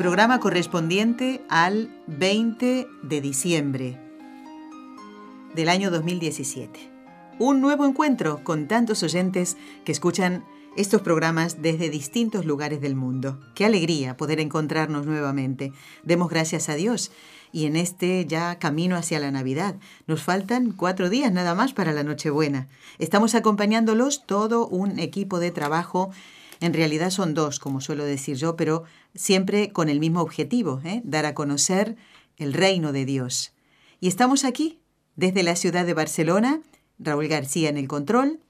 Programa correspondiente al 20 de diciembre del año 2017. Un nuevo encuentro con tantos oyentes que escuchan estos programas desde distintos lugares del mundo. Qué alegría poder encontrarnos nuevamente. Demos gracias a Dios. Y en este ya camino hacia la Navidad. Nos faltan cuatro días nada más para la Nochebuena. Estamos acompañándolos todo un equipo de trabajo en realidad son dos, como suelo decir yo, pero siempre con el mismo objetivo, ¿eh? dar a conocer el reino de Dios. Y estamos aquí, desde la ciudad de Barcelona, Raúl García en el control,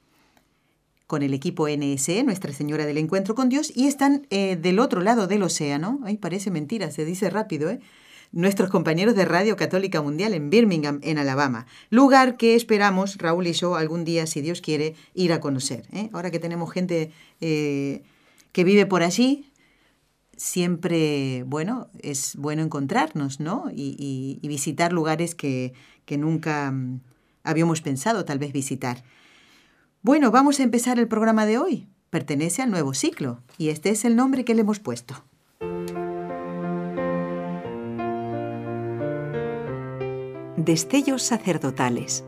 con el equipo NSE, Nuestra Señora del Encuentro con Dios, y están eh, del otro lado del océano. Ay, parece mentira, se dice rápido, ¿eh? Nuestros compañeros de Radio Católica Mundial en Birmingham, en Alabama. Lugar que esperamos, Raúl y yo, algún día, si Dios quiere, ir a conocer. ¿eh? Ahora que tenemos gente eh, que vive por allí, siempre, bueno, es bueno encontrarnos, ¿no? Y, visitar lugares que, nunca mm, habíamos pensado tal vez visitar. Bueno, vamos a empezar el programa de hoy. Pertenece al nuevo ciclo y este es el nombre que le hemos puesto. Destellos sacerdotales.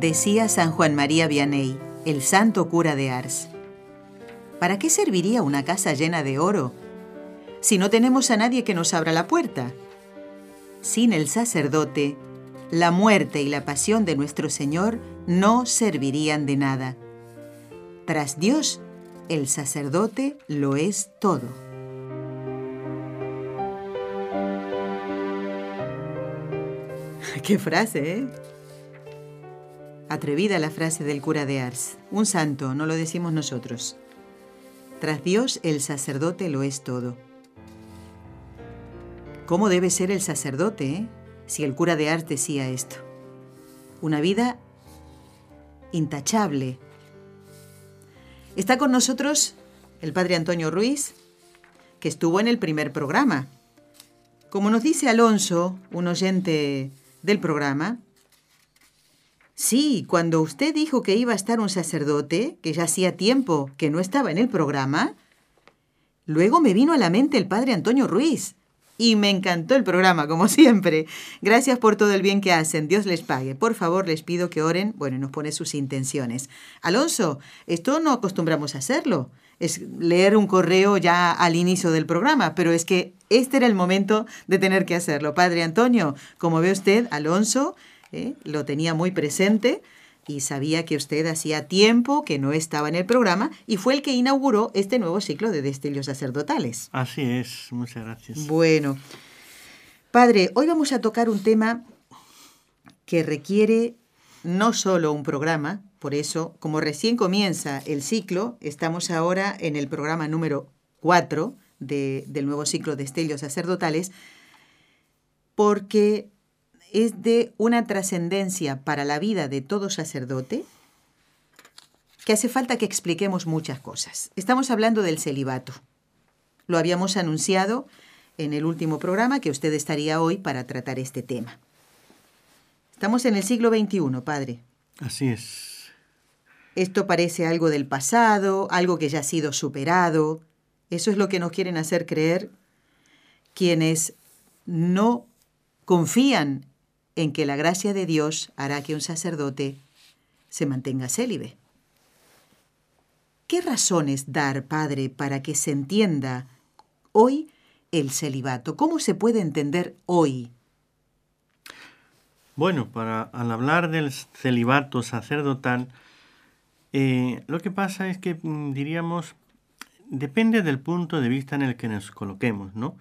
Decía San Juan María Vianney, el santo cura de Ars. ¿Para qué serviría una casa llena de oro si no tenemos a nadie que nos abra la puerta? Sin el sacerdote, la muerte y la pasión de nuestro Señor no servirían de nada. Tras Dios, el sacerdote lo es todo. Qué frase, ¿eh? Atrevida la frase del cura de Ars. Un santo, no lo decimos nosotros. Tras Dios, el sacerdote lo es todo. ¿Cómo debe ser el sacerdote, eh? si el cura de Ars decía esto? Una vida intachable. Está con nosotros el padre Antonio Ruiz, que estuvo en el primer programa. Como nos dice Alonso, un oyente del programa? Sí, cuando usted dijo que iba a estar un sacerdote, que ya hacía tiempo que no estaba en el programa, luego me vino a la mente el padre Antonio Ruiz. Y me encantó el programa, como siempre. Gracias por todo el bien que hacen. Dios les pague. Por favor, les pido que oren. Bueno, nos pone sus intenciones. Alonso, esto no acostumbramos a hacerlo es leer un correo ya al inicio del programa, pero es que este era el momento de tener que hacerlo. Padre Antonio, como ve usted, Alonso eh, lo tenía muy presente y sabía que usted hacía tiempo que no estaba en el programa y fue el que inauguró este nuevo ciclo de destellos sacerdotales. Así es, muchas gracias. Bueno, padre, hoy vamos a tocar un tema que requiere no solo un programa, por eso, como recién comienza el ciclo, estamos ahora en el programa número 4 del nuevo ciclo de estellos sacerdotales, porque es de una trascendencia para la vida de todo sacerdote que hace falta que expliquemos muchas cosas. Estamos hablando del celibato. Lo habíamos anunciado en el último programa que usted estaría hoy para tratar este tema. Estamos en el siglo XXI, padre. Así es. Esto parece algo del pasado, algo que ya ha sido superado. Eso es lo que nos quieren hacer creer quienes no confían en que la gracia de Dios hará que un sacerdote se mantenga célibe. ¿Qué razones dar, Padre, para que se entienda hoy el celibato? ¿Cómo se puede entender hoy? Bueno, para al hablar del celibato sacerdotal, eh, lo que pasa es que mm, diríamos, depende del punto de vista en el que nos coloquemos, ¿no?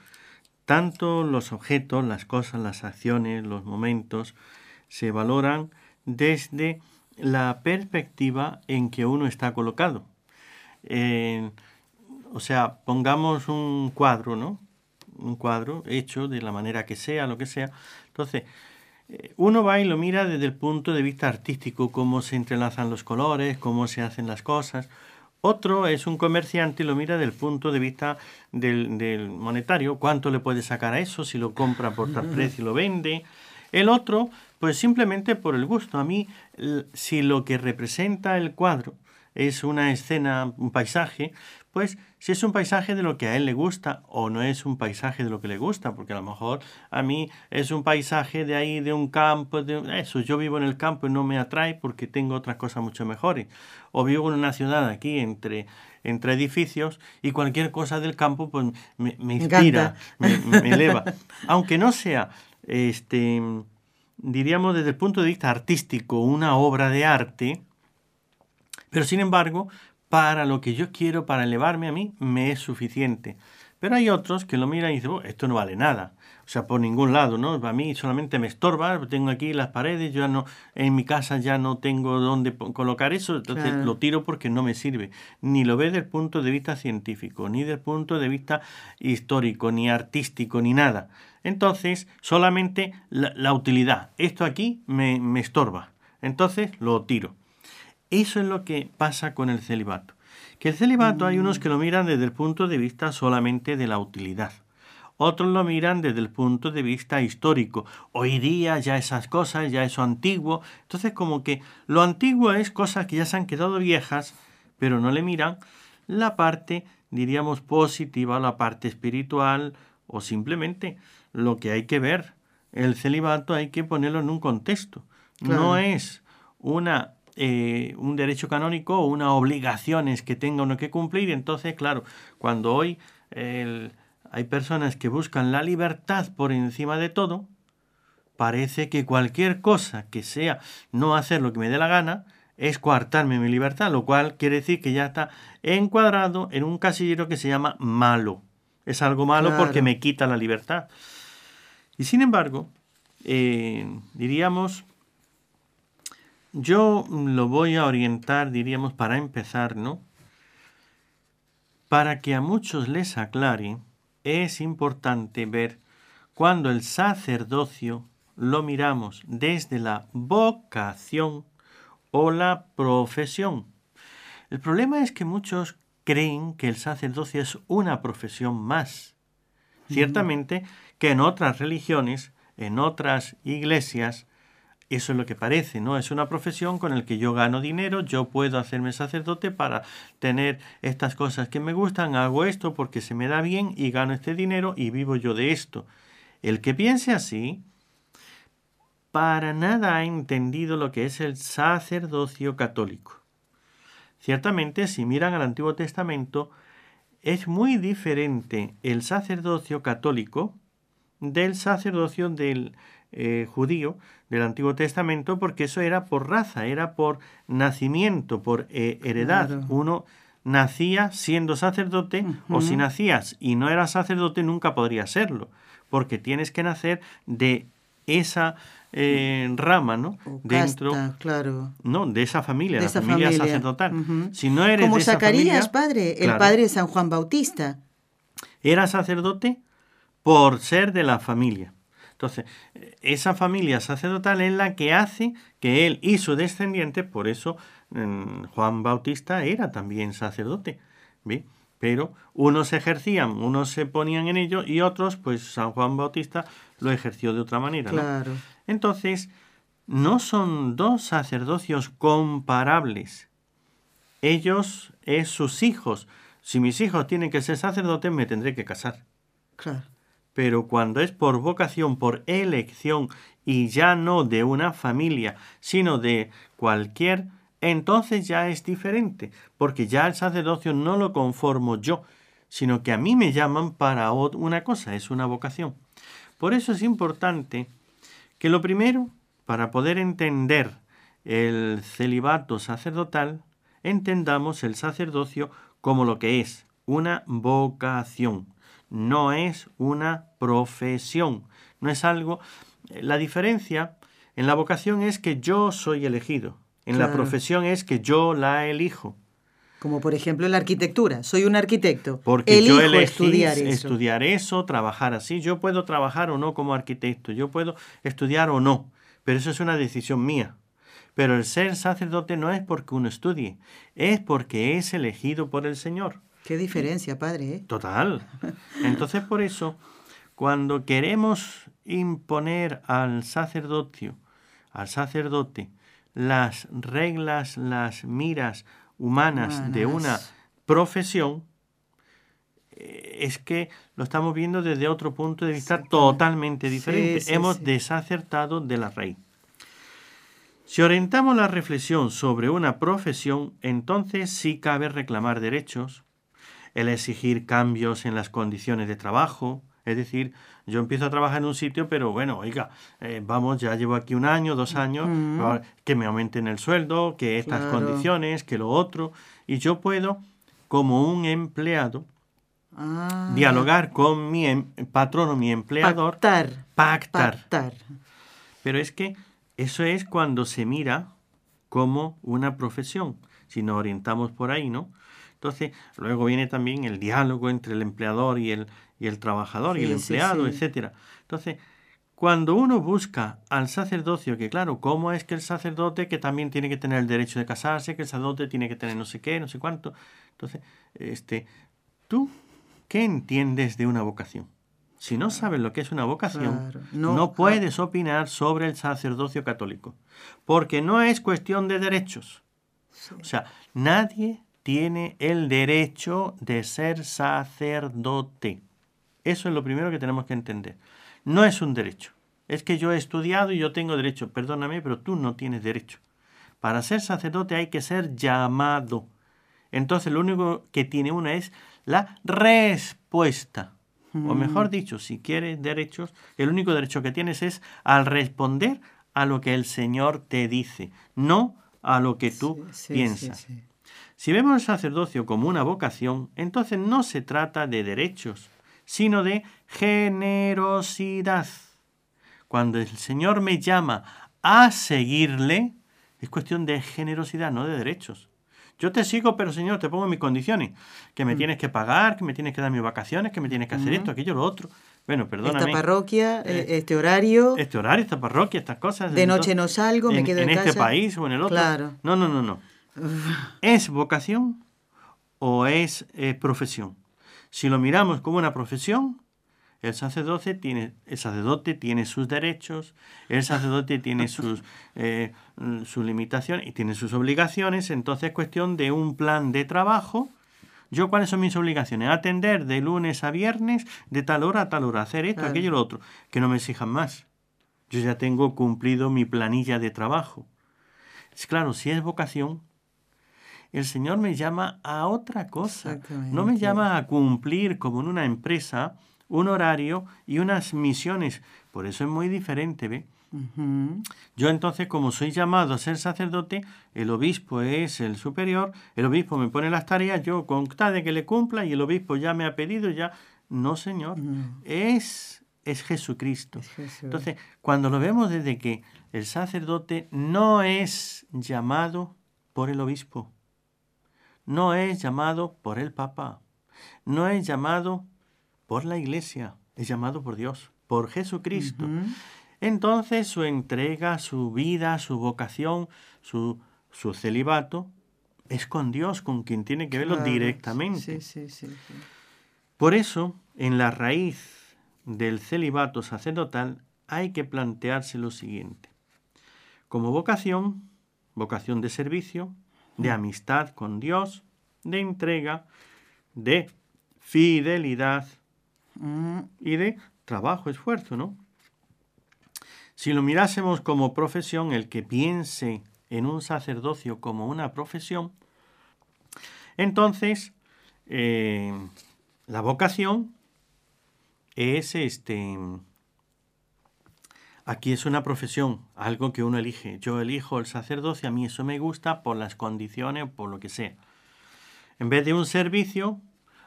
Tanto los objetos, las cosas, las acciones, los momentos, se valoran desde la perspectiva en que uno está colocado. o sea, pongamos un cuadro, ¿no? Un cuadro hecho de la manera que sea, lo que sea. Entonces, eh, uno va y lo mira desde el punto de vista artístico, cómo se entrelazan los colores, cómo se hacen las cosas. Otro es un comerciante y lo mira desde el punto de vista del, monetario, cuánto le puede sacar a eso, si lo compra por tal precio y lo vende. El otro, pues simplemente por el gusto. A mí, si lo que representa el cuadro es una escena, un paisaje, pues si es un paisaje de lo que a él le gusta o no es un paisaje de lo que le gusta, porque a lo mejor a mí es un paisaje de ahí, de un campo, de eso, yo vivo en el campo y no me atrae porque tengo otras cosas mucho mejores. O vivo en una ciudad aquí entre, entre edificios y cualquier cosa del campo pues me, inspira, me, me, eleva. Aunque no sea, este, diríamos desde el punto de vista artístico, una obra de arte, pero sin embargo, para lo que yo quiero, para elevarme a mí, me es suficiente. Pero hay otros que lo miran y dicen, oh, esto no vale nada. O sea, por ningún lado, ¿no? A mí solamente me estorba, tengo aquí las paredes, yo ya no, en mi casa ya no tengo dónde colocar eso, entonces lo tiro porque no me sirve. Ni lo ve desde el punto de vista científico, ni desde el punto de vista histórico, ni artístico, ni nada. Entonces, solamente la, utilidad. Esto aquí me, me estorba. Entonces lo tiro. Eso es lo que pasa con el celibato. Que el celibato hay unos que lo miran desde el punto de vista solamente de la utilidad. Otros lo miran desde el punto de vista histórico. Hoy día ya esas cosas, ya eso antiguo. Entonces como que lo antiguo es cosas que ya se han quedado viejas, pero no le miran la parte, diríamos, positiva, la parte espiritual o simplemente lo que hay que ver. El celibato hay que ponerlo en un contexto. No es una eh, un derecho canónico o unas obligaciones que tenga uno que cumplir. Entonces, claro, cuando hoy hay personas que buscan la libertad por encima de todo, parece que cualquier cosa que sea no hacer lo que me dé la gana es coartarme mi libertad, lo cual quiere decir que ya está encuadrado en un casillero que se llama malo. Es algo malo porque me quita la libertad. Y sin embargo, eh, diríamos yo lo voy a orientar, diríamos, para empezar, ¿no? Para que a muchos les aclare, es importante ver cuando el sacerdocio lo miramos desde la vocación o la profesión. El problema es que muchos creen que el sacerdocio es una profesión más. Ciertamente que en otras religiones, en otras iglesias, eso es lo que parece, ¿no? Es una profesión con la que yo gano dinero, yo puedo hacerme sacerdote para tener estas cosas que me gustan, hago esto porque se me da bien y gano este dinero y vivo yo de esto. El que piense así, para nada ha entendido lo que es el sacerdocio católico. Ciertamente, si miran al Antiguo Testamento, es muy diferente el sacerdocio católico del sacerdocio del eh, judío del Antiguo Testamento, porque eso era por raza, era por nacimiento, por eh, heredad. Uno nacía siendo sacerdote o si nacías y no eras sacerdote nunca podría serlo, porque tienes que nacer de esa eh, rama, ¿no? Dentro, claro. No, de esa familia, de la familia, sacerdotal. Si no eres Como de esa Zacarías, padre, el padre de San Juan Bautista. Era sacerdote por ser de la familia. Entonces, esa familia sacerdotal es la que hace que él y su descendiente, por eso Juan Bautista era también sacerdote, Pero unos ejercían, unos se ponían en ello y otros, pues San Juan Bautista lo ejerció de otra manera. Claro. Entonces, no son dos sacerdocios comparables. Ellos es sus hijos. Si mis hijos tienen que ser sacerdotes, me tendré que casar. Claro pero cuando es por vocación, por elección, y ya no de una familia, sino de cualquier, entonces ya es diferente, porque ya el sacerdocio no lo conformo yo, sino que a mí me llaman para una cosa, es una vocación. Por eso es importante que lo primero, para poder entender el celibato sacerdotal, entendamos el sacerdocio como lo que es, una vocación no es una profesión, no es algo... La diferencia en la vocación es que yo soy elegido, En la profesión es que yo la elijo. Como por ejemplo la arquitectura. Soy un arquitecto. Porque Elijo yo elegí estudiar eso. estudiar eso, trabajar así. Yo puedo trabajar o no como arquitecto, yo puedo estudiar o no, pero eso es una decisión mía. Pero el ser sacerdote no es porque uno estudie, es porque es elegido por el Señor. Qué diferencia, padre. ¿eh? Total. Entonces por eso, cuando queremos imponer al sacerdocio, al sacerdote, las reglas, las miras humanas de una profesión, eh, es que lo estamos viendo desde otro punto de vista totalmente Sí, diferente. sí, Hemos sí. desacertado de la raíz. Si orientamos la reflexión sobre una profesión, entonces sí cabe reclamar derechos, el exigir cambios en las condiciones de trabajo. Es decir, yo empiezo a trabajar en un sitio, pero bueno, oiga, eh, vamos, ya llevo aquí un año, dos años, que me aumenten el sueldo, que estas Claro. condiciones, que lo otro. Y yo puedo, como un empleado, Ah, dialogar con mi em- patrón o mi empleador, Pactar. pactar. Pactar. Pero es que eso es cuando se mira como una profesión, si nos orientamos por ahí, ¿no? Entonces, luego viene también el diálogo entre el empleador y el, y el trabajador y el sí, empleado, sí. etcétera. Entonces, cuando uno busca al sacerdocio, que claro, ¿cómo es que el sacerdote que también tiene que tener el derecho de casarse, que el sacerdote tiene que tener no sé qué, no sé cuánto? Entonces, este, ¿tú qué entiendes de una vocación? Si no sabes lo que es una vocación, Claro. no, No, ah. puedes opinar sobre el sacerdocio católico, porque no es cuestión de derechos. O sea, nadie tiene el derecho de ser sacerdote. Eso es lo primero que tenemos que entender. No es un derecho. Es que yo he estudiado y yo tengo derecho. Perdóname, pero tú no tienes derecho. Para ser sacerdote hay que ser llamado. Entonces lo único que tiene una es la respuesta. O mejor dicho, si quieres derechos, el único derecho que tienes es al responder a lo que el Señor te dice, no a lo que tú Sí, sí, piensas. sí. Si vemos el sacerdocio como una vocación, entonces no se trata de derechos, sino de generosidad. Cuando el Señor me llama a seguirle, es cuestión de generosidad, no de derechos. Yo te sigo, pero Señor, te pongo mis condiciones. Que Mm. me tienes que pagar, que me tienes que dar mis vacaciones, que me tienes que hacer esto, aquello, lo otro. Bueno, perdóname. Esta parroquia, Eh, eh, este horario, Este horario, esta parroquia, estas cosas. de noche no salgo, me en, quedo en en, este casa. país o en el otro. Claro. No, no, no, no. ¿Es vocación o es eh, profesión? Si lo miramos como una profesión, el sacerdote tiene, el sacerdote tiene sus derechos, el sacerdote tiene sus, eh, mm, sus limitaciones y tiene sus obligaciones, entonces es cuestión de un plan de trabajo. ¿Yo cuáles son mis obligaciones? Atender de lunes a viernes, de tal hora a tal hora, hacer esto, Claro. aquello y lo otro. Que no me exijan más. Yo ya tengo cumplido mi planilla de trabajo. Es claro, si es vocación, el Señor me llama a otra cosa. No me llama a cumplir como en una empresa un horario y unas misiones. Por eso es muy diferente, ¿ve? Yo entonces, como soy llamado a ser sacerdote, el obispo es el superior, el obispo me pone las tareas, yo con tal de que le cumpla y el obispo ya me ha pedido, ya... No, Señor, es, es Jesucristo. Es Jesús. Entonces, cuando lo vemos desde que el sacerdote no es llamado por el obispo, no es llamado por el papa, no es llamado por la iglesia, es llamado por Dios, por Jesucristo. Entonces su entrega, su vida, su vocación, su, su celibato es con Dios, con quien tiene que verlo Claro. directamente. Sí, sí, sí. Por eso, en la raíz del celibato sacerdotal hay que plantearse lo siguiente. Como vocación, vocación de servicio, de amistad con Dios, de entrega, de fidelidad Mm, y de trabajo, esfuerzo, ¿no? Si lo mirásemos como profesión, el que piense en un sacerdocio como una profesión, entonces eh, la vocación es este. Aquí es una profesión, algo que uno elige. Yo elijo el sacerdocio, a mí eso me gusta por las condiciones, por lo que sea. En vez de un servicio,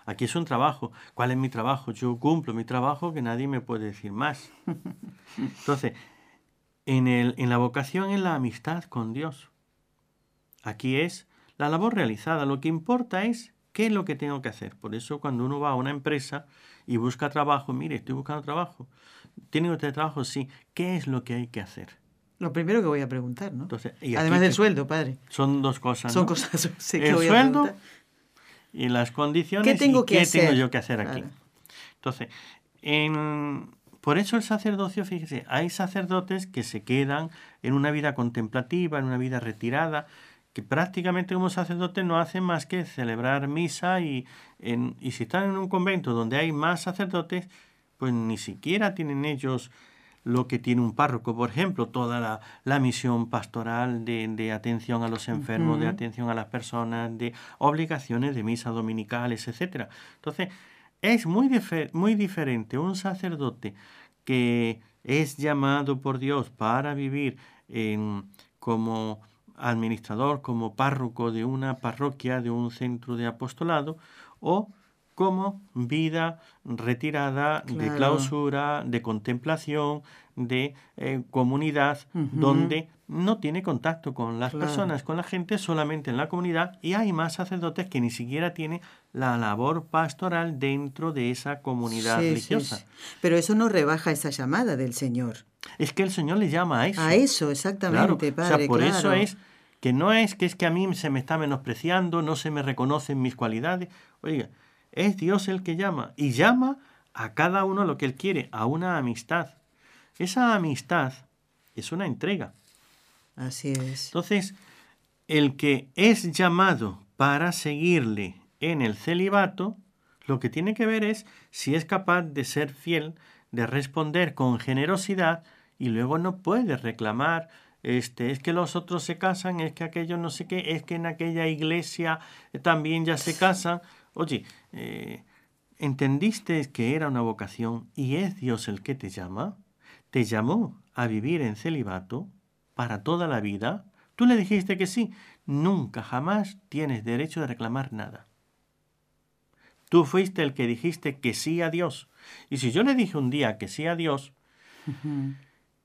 aquí es un trabajo. ¿Cuál es mi trabajo? Yo cumplo mi trabajo que nadie me puede decir más. Entonces, en, el, en la vocación es la amistad con Dios. Aquí es la labor realizada. Lo que importa es qué es lo que tengo que hacer. Por eso cuando uno va a una empresa y busca trabajo, mire, estoy buscando trabajo. ¿Tiene usted trabajo? Sí. ¿Qué es lo que hay que hacer? Lo primero que voy a preguntar, ¿no? Entonces, y Además del sueldo, padre. Son dos cosas. Son ¿no? cosas sí, que El voy a sueldo preguntar. y las condiciones ¿Qué tengo y que qué hacer? tengo yo que hacer aquí. Claro. Entonces, en- por eso el sacerdocio, fíjese, hay sacerdotes que se quedan en una vida contemplativa, en una vida retirada, que prácticamente como sacerdotes no hacen más que celebrar misa y, en- y si están en un convento donde hay más sacerdotes, pues ni siquiera tienen ellos lo que tiene un párroco, por ejemplo, toda la, la misión pastoral de, de atención a los enfermos, de atención a las personas, de obligaciones de misa dominicales, etcétera. Entonces, es muy, muy diferente un sacerdote que es llamado por Dios para vivir en- como administrador, como párroco de una parroquia, de un centro de apostolado, o como vida retirada de clausura, de contemplación, de eh, comunidad, donde no tiene contacto con las Claro. personas, con la gente, solamente en la comunidad, y hay más sacerdotes que ni siquiera tienen la labor pastoral dentro de esa comunidad Sí, sí, religiosa. sí. Pero eso no rebaja esa llamada del Señor. Es que el Señor le llama a eso. A eso, Claro, exactamente, o sea, padre. por eso es que no es que es que a mí se me está menospreciando, no se me reconocen mis cualidades. Oiga, es Dios el que llama y llama a cada uno lo que él quiere, a una amistad. Esa amistad es una entrega. Así es. Entonces, el que es llamado para seguirle en el celibato, lo que tiene que ver es si es capaz de ser fiel, de responder con generosidad y luego no puede reclamar, este, es que los otros se casan, es que aquellos no sé qué, es que en aquella iglesia también ya se casan. Oye, eh, ¿entendiste que era una vocación y es Dios el que te llama? ¿Te llamó a vivir en celibato para toda la vida? Tú le dijiste que sí. Nunca, jamás tienes derecho de reclamar nada. Tú fuiste el que dijiste que sí a Dios. Y si yo le dije un día que sí a Dios,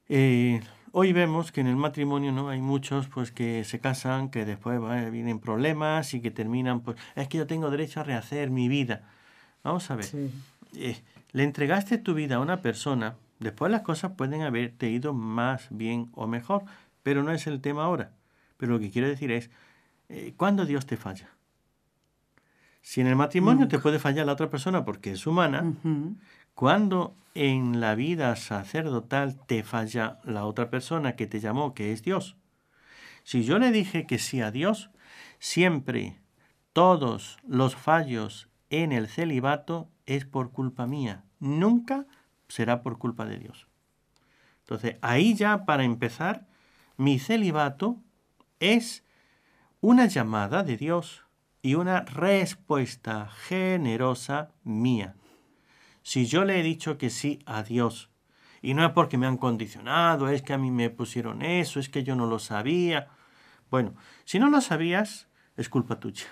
eh, hoy vemos que en el matrimonio no hay muchos pues que se casan, que después vienen problemas y que terminan pues es que yo tengo derecho a rehacer mi vida. Vamos a ver. Sí. eh, le entregaste tu vida a una persona, después las cosas pueden haberte ido más bien o mejor, pero no es el tema ahora. Pero lo que quiero decir es, eh, ¿cuándo Dios te falla? Si en el matrimonio te puede fallar la otra persona porque es humana, Ujú. cuando en la vida sacerdotal te falla la otra persona que te llamó, que es Dios. Si yo le dije que sí a Dios, siempre todos los fallos en el celibato es por culpa mía. Nunca será por culpa de Dios. Entonces, ahí ya para empezar, mi celibato es una llamada de Dios y una respuesta generosa mía. Si yo le he dicho que sí a Dios, y no es porque me han condicionado, es que a mí me pusieron eso, es que yo no lo sabía. Bueno, si no lo sabías, es culpa tuya.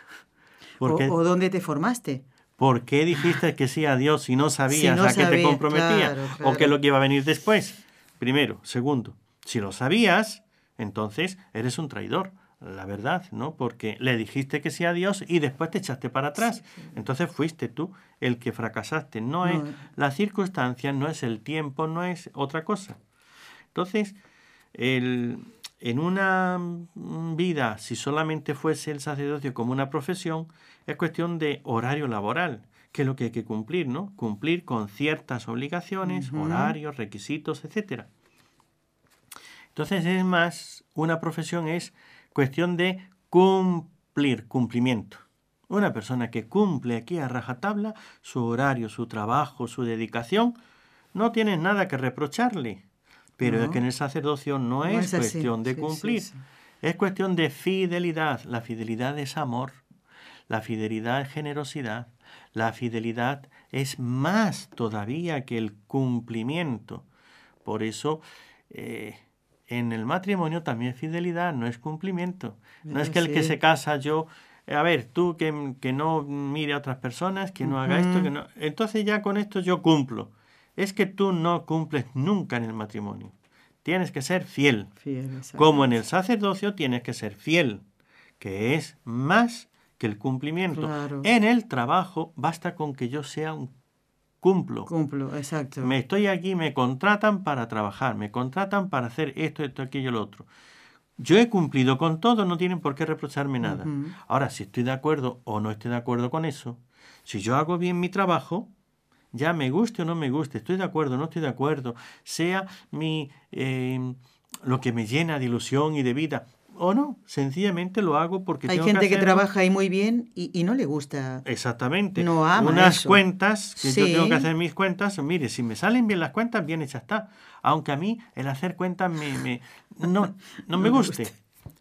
¿Por qué, O, o dónde te formaste. por qué dijiste que sí a Dios si no sabías no a qué te sabía, comprometía? claro, ¿O qué es lo que iba a venir después? Primero. Segundo, si lo sabías, entonces eres un traidor. La verdad, ¿no? Porque le dijiste que sí a Dios y después te echaste para atrás. Entonces fuiste tú el que fracasaste. No, es No. la circunstancia, no es el tiempo, no es otra cosa. Entonces, el- en una mm, vida, si solamente fuese el sacerdocio como una profesión, es cuestión de horario laboral, que es lo que hay que cumplir, ¿no? Cumplir con ciertas obligaciones, horarios, requisitos, etcétera. Entonces es más, una profesión es cuestión de cumplir, cumplimiento. Una persona que cumple aquí a rajatabla su horario, su trabajo, su dedicación, no tiene nada que reprocharle. Pero es que en el sacerdocio no, No es, es así. cuestión de Sí, sí, cumplir. sí. Es cuestión de fidelidad. La fidelidad es amor. La fidelidad es generosidad. La fidelidad es más todavía que el cumplimiento. Por eso, eh, en el matrimonio también es fidelidad, no es cumplimiento. No es que el que se casa yo, a ver, tú que, que no mire a otras personas, que no haga esto, que no... Entonces ya con esto yo cumplo. Es que tú no cumples nunca en el matrimonio. Tienes que ser fiel. Como en el sacerdocio tienes que ser fiel. que es más que el cumplimiento. Claro. En el trabajo basta con que yo sea un cumplo. Cumplo, exacto. Me estoy aquí, me contratan para trabajar, me contratan para hacer esto, esto, aquello, lo otro. Yo he cumplido con todo, no tienen por qué reprocharme nada. Ahora, si estoy de acuerdo o no estoy de acuerdo con eso, si yo hago bien mi trabajo, ya me guste o no me guste, estoy de acuerdo o no estoy de acuerdo, sea mi eh, lo que me llena de ilusión y de vida, o no, sencillamente lo hago porque Hay tengo gente que, trabaja ahí muy bien y, y no le gusta. Exactamente. No ama Unas eso. cuentas, que yo Sí. tengo que hacer mis cuentas, mire, si me salen bien las cuentas, bien hecha está. Aunque a mí el hacer cuentas me, me- no, no me No me guste.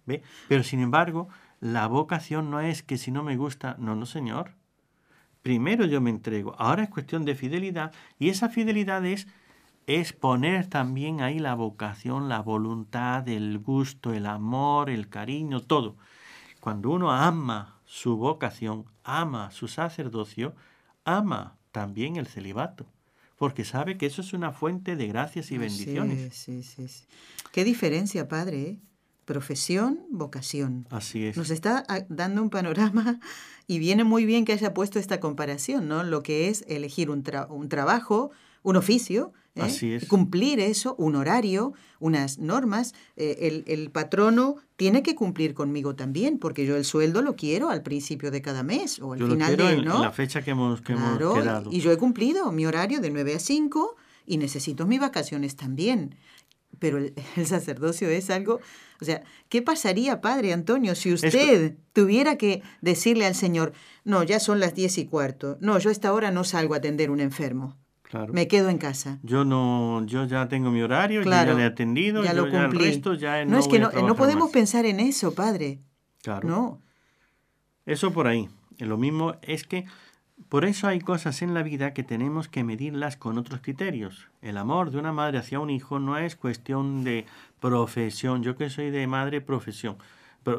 ¿ve? Pero sin embargo, la vocación no es que si no me gusta, no, no, señor. Primero yo me entrego. Ahora es cuestión de fidelidad. Y esa fidelidad es, es poner también ahí la vocación, la voluntad, el gusto, el amor, el cariño, todo. Cuando uno ama su vocación, ama su sacerdocio, ama también el celibato, porque sabe que eso es una fuente de gracias y bendiciones. Sí, sí, sí. Qué diferencia, padre. ¿eh? Profesión, vocación. Así es. Nos está ah, dando un panorama y viene muy bien que haya puesto esta comparación, ¿no? Lo que es elegir un, tra- un trabajo, un oficio, ¿eh? Así es. cumplir eso, un horario, unas normas. Eh, el, el patrono tiene que cumplir conmigo también, porque yo el sueldo lo quiero al principio de cada mes o al Yo lo final quiero de, en, ¿no? en la fecha que hemos, que Claro, hemos quedado. y yo he cumplido mi horario de 9 a 5 y necesito mis vacaciones también. Pero el, el sacerdocio es algo, o sea, ¿qué pasaría, Padre Antonio, si usted tuviera que decirle al Señor, no, ya son las 10 y cuarto, no, yo a esta hora no salgo a atender un enfermo, Claro. me quedo en casa? Yo no, yo ya tengo mi horario, yo Claro, ya le he atendido, ya yo lo ya el cumplí. resto ya no, es que no, no trabajar podemos más. pensar en eso, Padre. Claro. No. Eso por ahí. Y Lo mismo es que por eso hay cosas en la vida que tenemos que medirlas con otros criterios. El amor de una madre hacia un hijo no es cuestión de profesión. Yo que soy de madre, profesión.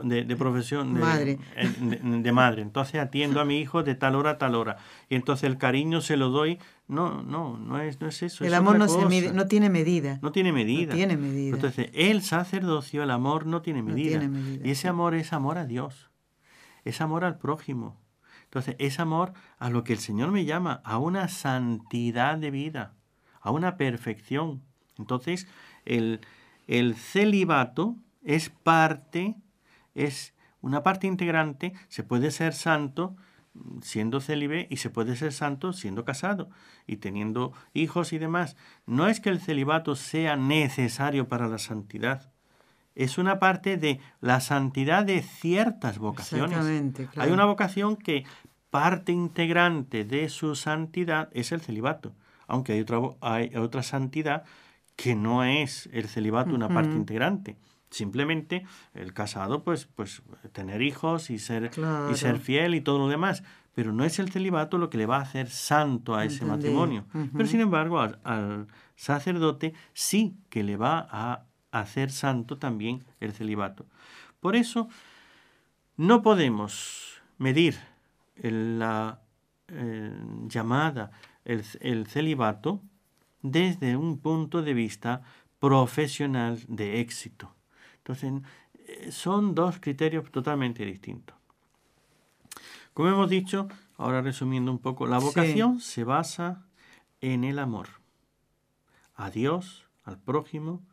De, de profesión de Madre. eh, De, de madre. Entonces atiendo a mi hijo de tal hora a tal hora. Y entonces el cariño se lo doy. No, no, no es, no es eso. el es amor no, se mide, no tiene medida. No tiene medida. tiene medida. Entonces, el sacerdocio, el amor, no tiene No medida. tiene medida, Y ese amor es amor a Dios. Es amor al prójimo. Entonces, es amor a lo que el Señor me llama, a una santidad de vida, a una perfección. Entonces, el, el celibato es parte, es una parte integrante. Se puede ser santo mm, siendo célibe y se puede ser santo siendo casado y teniendo hijos y demás. No es que el celibato sea necesario para la santidad. Es una parte de la santidad de ciertas vocaciones. Exactamente, Hay una vocación que parte integrante de su santidad es el celibato, aunque hay otra, hay otra santidad que no es el celibato una parte integrante. Simplemente el casado, pues, pues tener hijos y ser, Claro. y ser fiel y todo lo demás. Pero no es el celibato lo que le va a hacer santo a ese matrimonio. Pero sin embargo, al, al sacerdote sí que le va a hacer santo también el celibato. Por eso, no podemos medir el- la eh, llamada, el, el celibato, desde un punto de vista profesional de éxito. Entonces, eh, son dos criterios totalmente distintos. Como hemos dicho, ahora resumiendo un poco, la Sí. vocación se basa en el amor a Dios, al prójimo,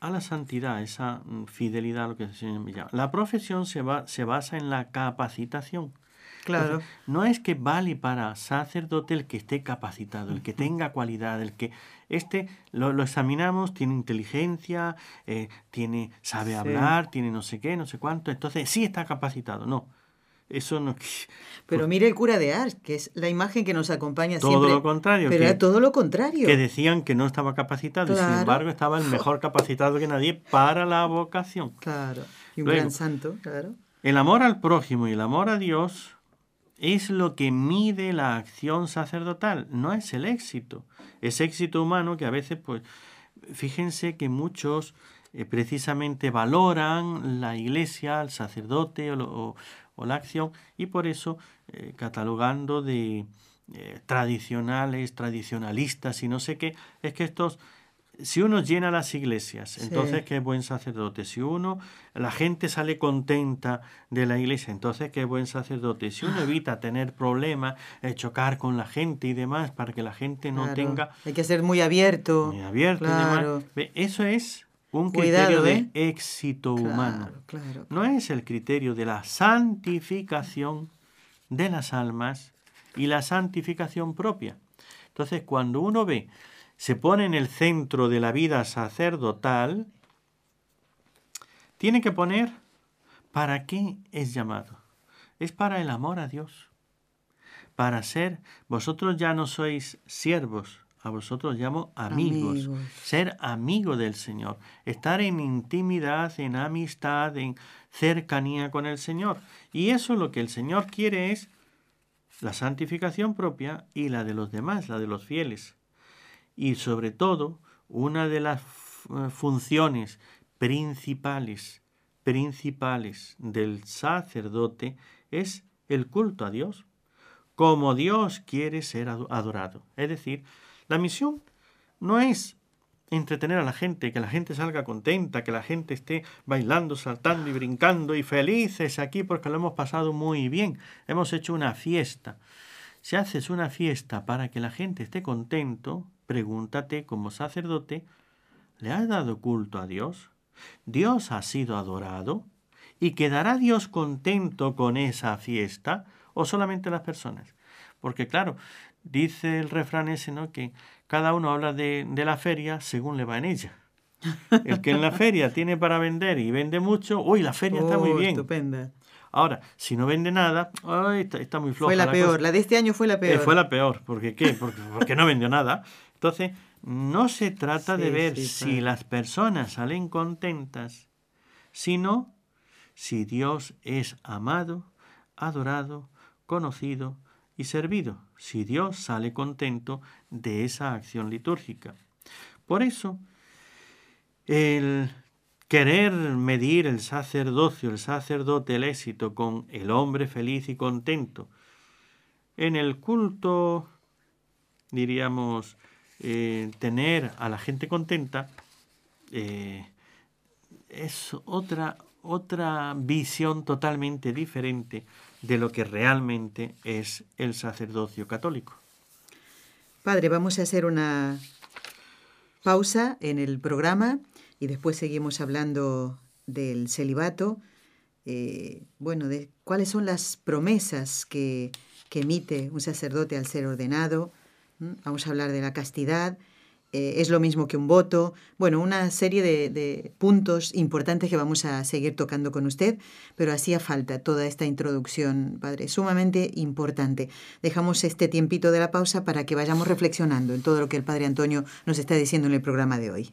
a la santidad, esa mm, fidelidad a lo que me llama. La profesión se, va, se basa en la capacitación. Claro. Entonces, no es que vale para sacerdote el que esté capacitado, el que tenga cualidad, el que este lo, lo examinamos, tiene inteligencia, eh, tiene, sabe Sí. hablar, tiene no sé qué, no sé cuánto, entonces sí está capacitado. No, eso no. Pero mire el cura de Ars, que es la imagen que nos acompaña Todo siempre. lo contrario, Pero que- era todo lo contrario. que decían que no estaba capacitado y sin embargo estaba el mejor capacitado que nadie para la vocación. Claro. Y un Luego. gran santo, claro. El amor al prójimo y el amor a Dios es lo que mide la acción sacerdotal, no es el éxito. Es éxito humano que a veces, pues, fíjense que muchos eh, precisamente valoran la iglesia, al sacerdote o, la acción y por eso eh, catalogando de eh, tradicionales, tradicionalistas y no sé qué, es que estos si uno llena las iglesias, entonces qué buen sacerdote. Si uno, la gente sale contenta de la iglesia, entonces qué buen sacerdote. Si uno evita tener problemas, eh, chocar con la gente y demás, para que la gente no tenga... Hay que ser muy abierto. Muy abierto y demás. Eso es un criterio de éxito humano. No es el criterio de la santificación de las almas y la santificación propia. Entonces, cuando uno ve se pone en el centro de la vida sacerdotal, tiene que poner para qué es llamado. Es para el amor a Dios. Para ser, vosotros ya no sois siervos, a vosotros llamo amigos. Ser amigo del Señor. Estar en intimidad, en amistad, en cercanía con el Señor. Y eso lo que el Señor quiere es la santificación propia y la de los demás, la de los fieles y sobre todo una de las eh, funciones principales, principales del sacerdote es el culto a Dios, como Dios quiere ser adorado. Es decir, la misión no es entretener a la gente, que la gente salga contenta, que la gente esté bailando, saltando y brincando y felices aquí porque lo hemos pasado muy bien. Hemos hecho una fiesta. Si haces una fiesta para que la gente esté contento, pregúntate como sacerdote, ¿le has dado culto a Dios? ¿Dios ha sido adorado? ¿Y quedará Dios contento con esa fiesta o solamente las personas? Porque claro, dice el refrán ese, ¿no? Que cada uno habla de, la feria según le va en ella. El que en la feria tiene para vender y vende mucho, uy, la feria está muy oh, bien. Estupenda. Ahora, si no vende nada, ay, está, muy floja. Fue la, peor, la de este año fue la peor. fue la peor, ¿por qué? Porque, porque no vendió nada. Entonces, no se trata de ver si las personas salen contentas, sino si Dios es amado, adorado, conocido y servido, si Dios sale contento de esa acción litúrgica. Por eso, el querer medir el sacerdocio, el sacerdote, el éxito con el hombre feliz y contento, en el culto, diríamos, eh, tener a la gente contenta eh, es otra, otra visión totalmente diferente de lo que realmente es el sacerdocio católico. Padre, vamos a hacer una pausa en el programa y después seguimos hablando del celibato. Eh, bueno, de cuáles son las promesas que, que emite un sacerdote al ser ordenado, Vamos a hablar de la castidad. Eh, es lo mismo que un voto. Bueno, una serie de, puntos importantes que vamos a seguir tocando con usted, pero hacía falta toda esta introducción, padre, sumamente importante. Dejamos este tiempito de la pausa para que vayamos reflexionando en todo lo que el padre Antonio nos está diciendo en el programa de hoy.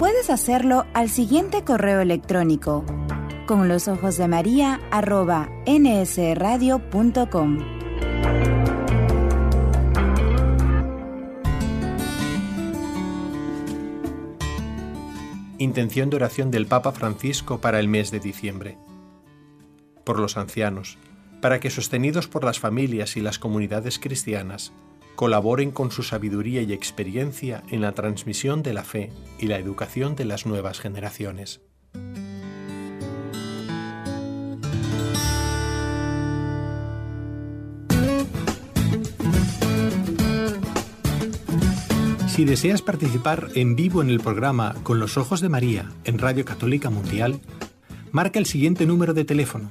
Puedes hacerlo al siguiente correo electrónico con los ojos de María arroba nsradio.com. Intención de oración del Papa Francisco para el mes de diciembre. Por los ancianos, para que sostenidos por las familias y las comunidades cristianas, colaboren con su sabiduría y experiencia en la transmisión de la fe y la educación de las nuevas generaciones. Si deseas participar en vivo en el programa Con los Ojos de María en Radio Católica Mundial, marca el siguiente número de teléfono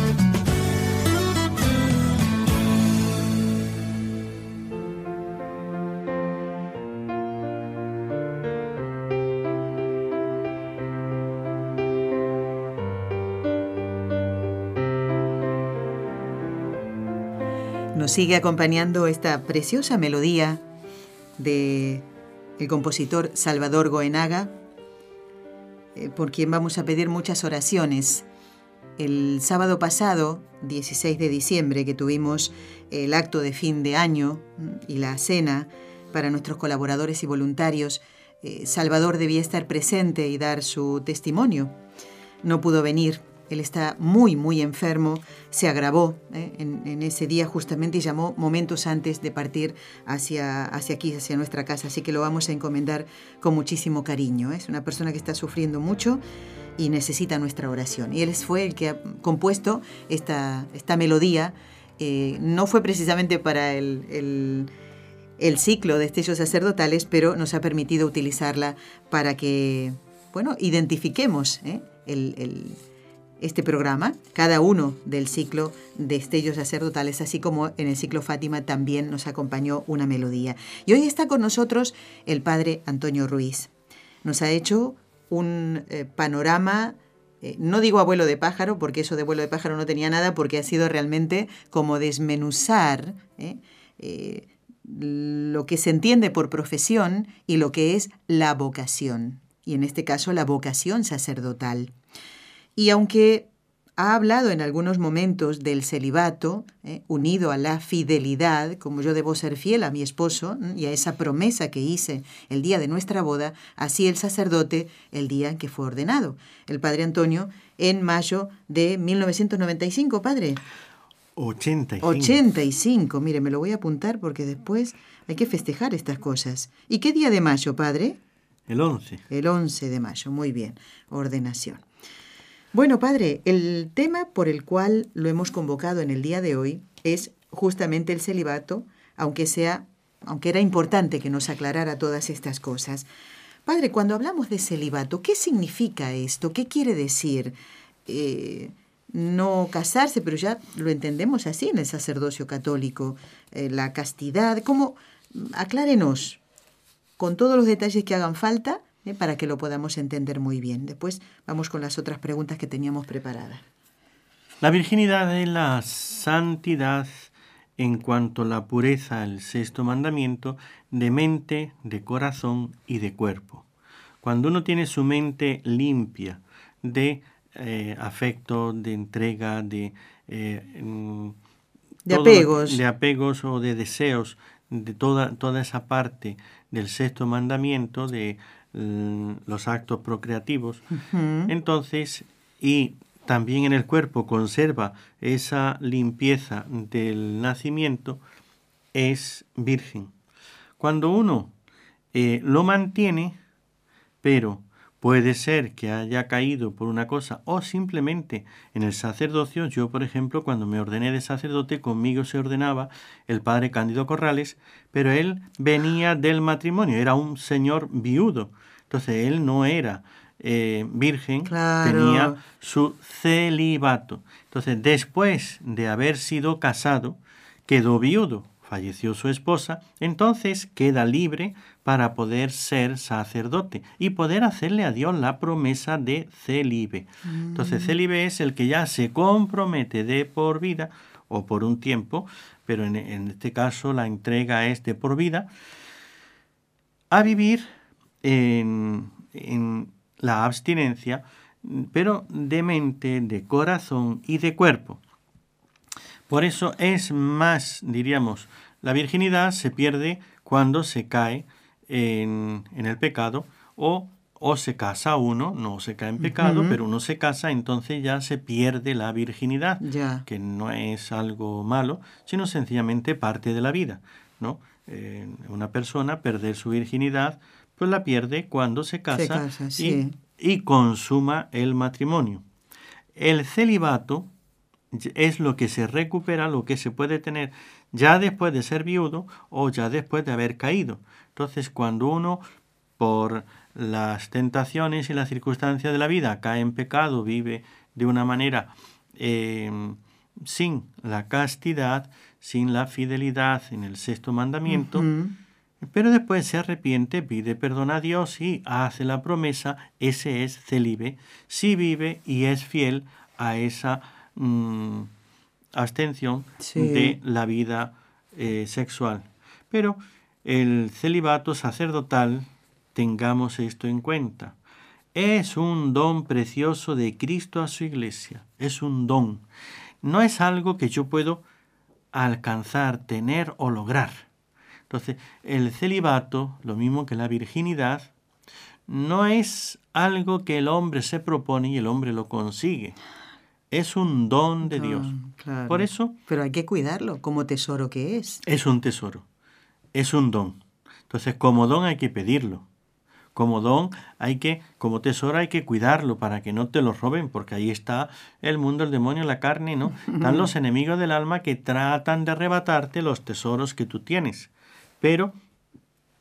Sigue acompañando esta preciosa melodía de el compositor Salvador Goenaga, eh, por quien vamos a pedir muchas oraciones. El sábado pasado, 16 de diciembre, que tuvimos el acto de fin de año y la cena para nuestros colaboradores y voluntarios, eh, Salvador debía estar presente y dar su testimonio. No pudo venir él está muy, muy enfermo, se agravó ¿eh? en, ese día justamente y llamó momentos antes de partir hacia, hacia aquí, hacia nuestra casa. Así que lo vamos a encomendar con muchísimo cariño. ¿eh? Es una persona que está sufriendo mucho y necesita nuestra oración. Y él fue el que ha compuesto esta, esta melodía. Eh, no fue precisamente para el, el, ciclo de estellos sacerdotales, pero nos ha permitido utilizarla para que, bueno, identifiquemos el este programa, cada uno del ciclo de Estellos Sacerdotales, así como en el ciclo Fátima también nos acompañó una melodía. Y hoy está con nosotros el padre Antonio Ruiz. Nos ha hecho un eh, panorama, eh, no digo abuelo de pájaro, porque eso de abuelo de pájaro no tenía nada, porque ha sido realmente como desmenuzar eh, lo que se entiende por profesión y lo que es la vocación, y en este caso la vocación sacerdotal. Y aunque ha hablado en algunos momentos del celibato, eh, unido a la fidelidad, como yo debo ser fiel a mi esposo mm, y a esa promesa que hice el día de nuestra boda, así el sacerdote el día en que fue ordenado. El padre Antonio en mayo de 1995, padre. 85. 85, mire, me lo voy a apuntar porque después hay que festejar estas cosas. ¿Y qué día de mayo, padre? El 11. El 11 de mayo, muy bien, ordenación. Bueno, padre, el tema por el cual lo hemos convocado en el día de hoy es justamente el celibato, aunque sea, aunque era importante que nos aclarara todas estas cosas. Padre, cuando hablamos de celibato, ¿qué significa esto? ¿Qué quiere decir? Eh, no casarse, pero ya lo entendemos así en el sacerdocio católico, eh, la castidad, ¿cómo? Aclárenos con todos los detalles que hagan falta ¿eh? para que lo podamos entender muy bien. Después vamos con las otras preguntas que teníamos preparadas. La virginidad es la santidad en cuanto a la pureza, el sexto mandamiento, de mente, de corazón y de cuerpo. Cuando uno tiene su mente limpia de eh, afecto, de entrega, de, eh, mm, de apegos. De apegos o de deseos, de toda, toda esa parte del sexto mandamiento, de los actos procreativos. Entonces, y también en el cuerpo conserva esa limpieza del nacimiento, es virgen. Cuando uno eh, lo mantiene, pero puede ser que haya caído por una cosa o simplemente en el sacerdocio, yo por ejemplo cuando me ordené de sacerdote conmigo se ordenaba el padre Cándido Corrales, pero él venía del matrimonio, era un señor viudo, entonces él no era eh, virgen, tenía su celibato. Entonces después de haber sido casado, quedó viudo, falleció su esposa, entonces queda libre para poder ser sacerdote y poder hacerle a Dios la promesa de celibe. Entonces mm. celibe es el que ya se compromete de por vida o por un tiempo, pero en, en este caso la entrega es de por vida, a vivir en, la abstinencia, pero de mente, de corazón y de cuerpo. Por eso es más, diríamos, la virginidad se pierde cuando se cae en, el pecado o, o, se casa uno, no se cae en pecado, pero uno se casa, entonces ya se pierde la virginidad, que no es algo malo, sino sencillamente parte de la vida. ¿no? Eh, una persona perder su virginidad pues la pierde cuando se casa, y, consuma el matrimonio. El celibato es lo que se recupera, lo que se puede tener ya después de ser viudo o ya después de haber caído. Entonces, cuando uno por las tentaciones y las circunstancias de la vida cae en pecado, vive de una manera em, sin la castidad, sin la fidelidad en el sexto mandamiento, pero después se arrepiente, pide perdón a Dios y hace la promesa, ese es celibe, si vive y es fiel a esa mm, abstención de la vida eh, sexual. Pero el celibato sacerdotal, tengamos esto en cuenta, es un don precioso de Cristo a su iglesia, es un don. No es algo que yo puedo alcanzar, tener o lograr. Entonces, el celibato, lo mismo que la virginidad, no es algo que el hombre se propone y el hombre lo consigue. Es un don de Dios. Por eso... Pero hay que cuidarlo como tesoro que es. Es un tesoro. Es un don. Entonces, como don hay que pedirlo. Como don hay que, como tesoro hay que cuidarlo para que no te lo roben, porque ahí está el mundo, el demonio, la carne, ¿no? Están los enemigos del alma que tratan de arrebatarte los tesoros que tú tienes. Pero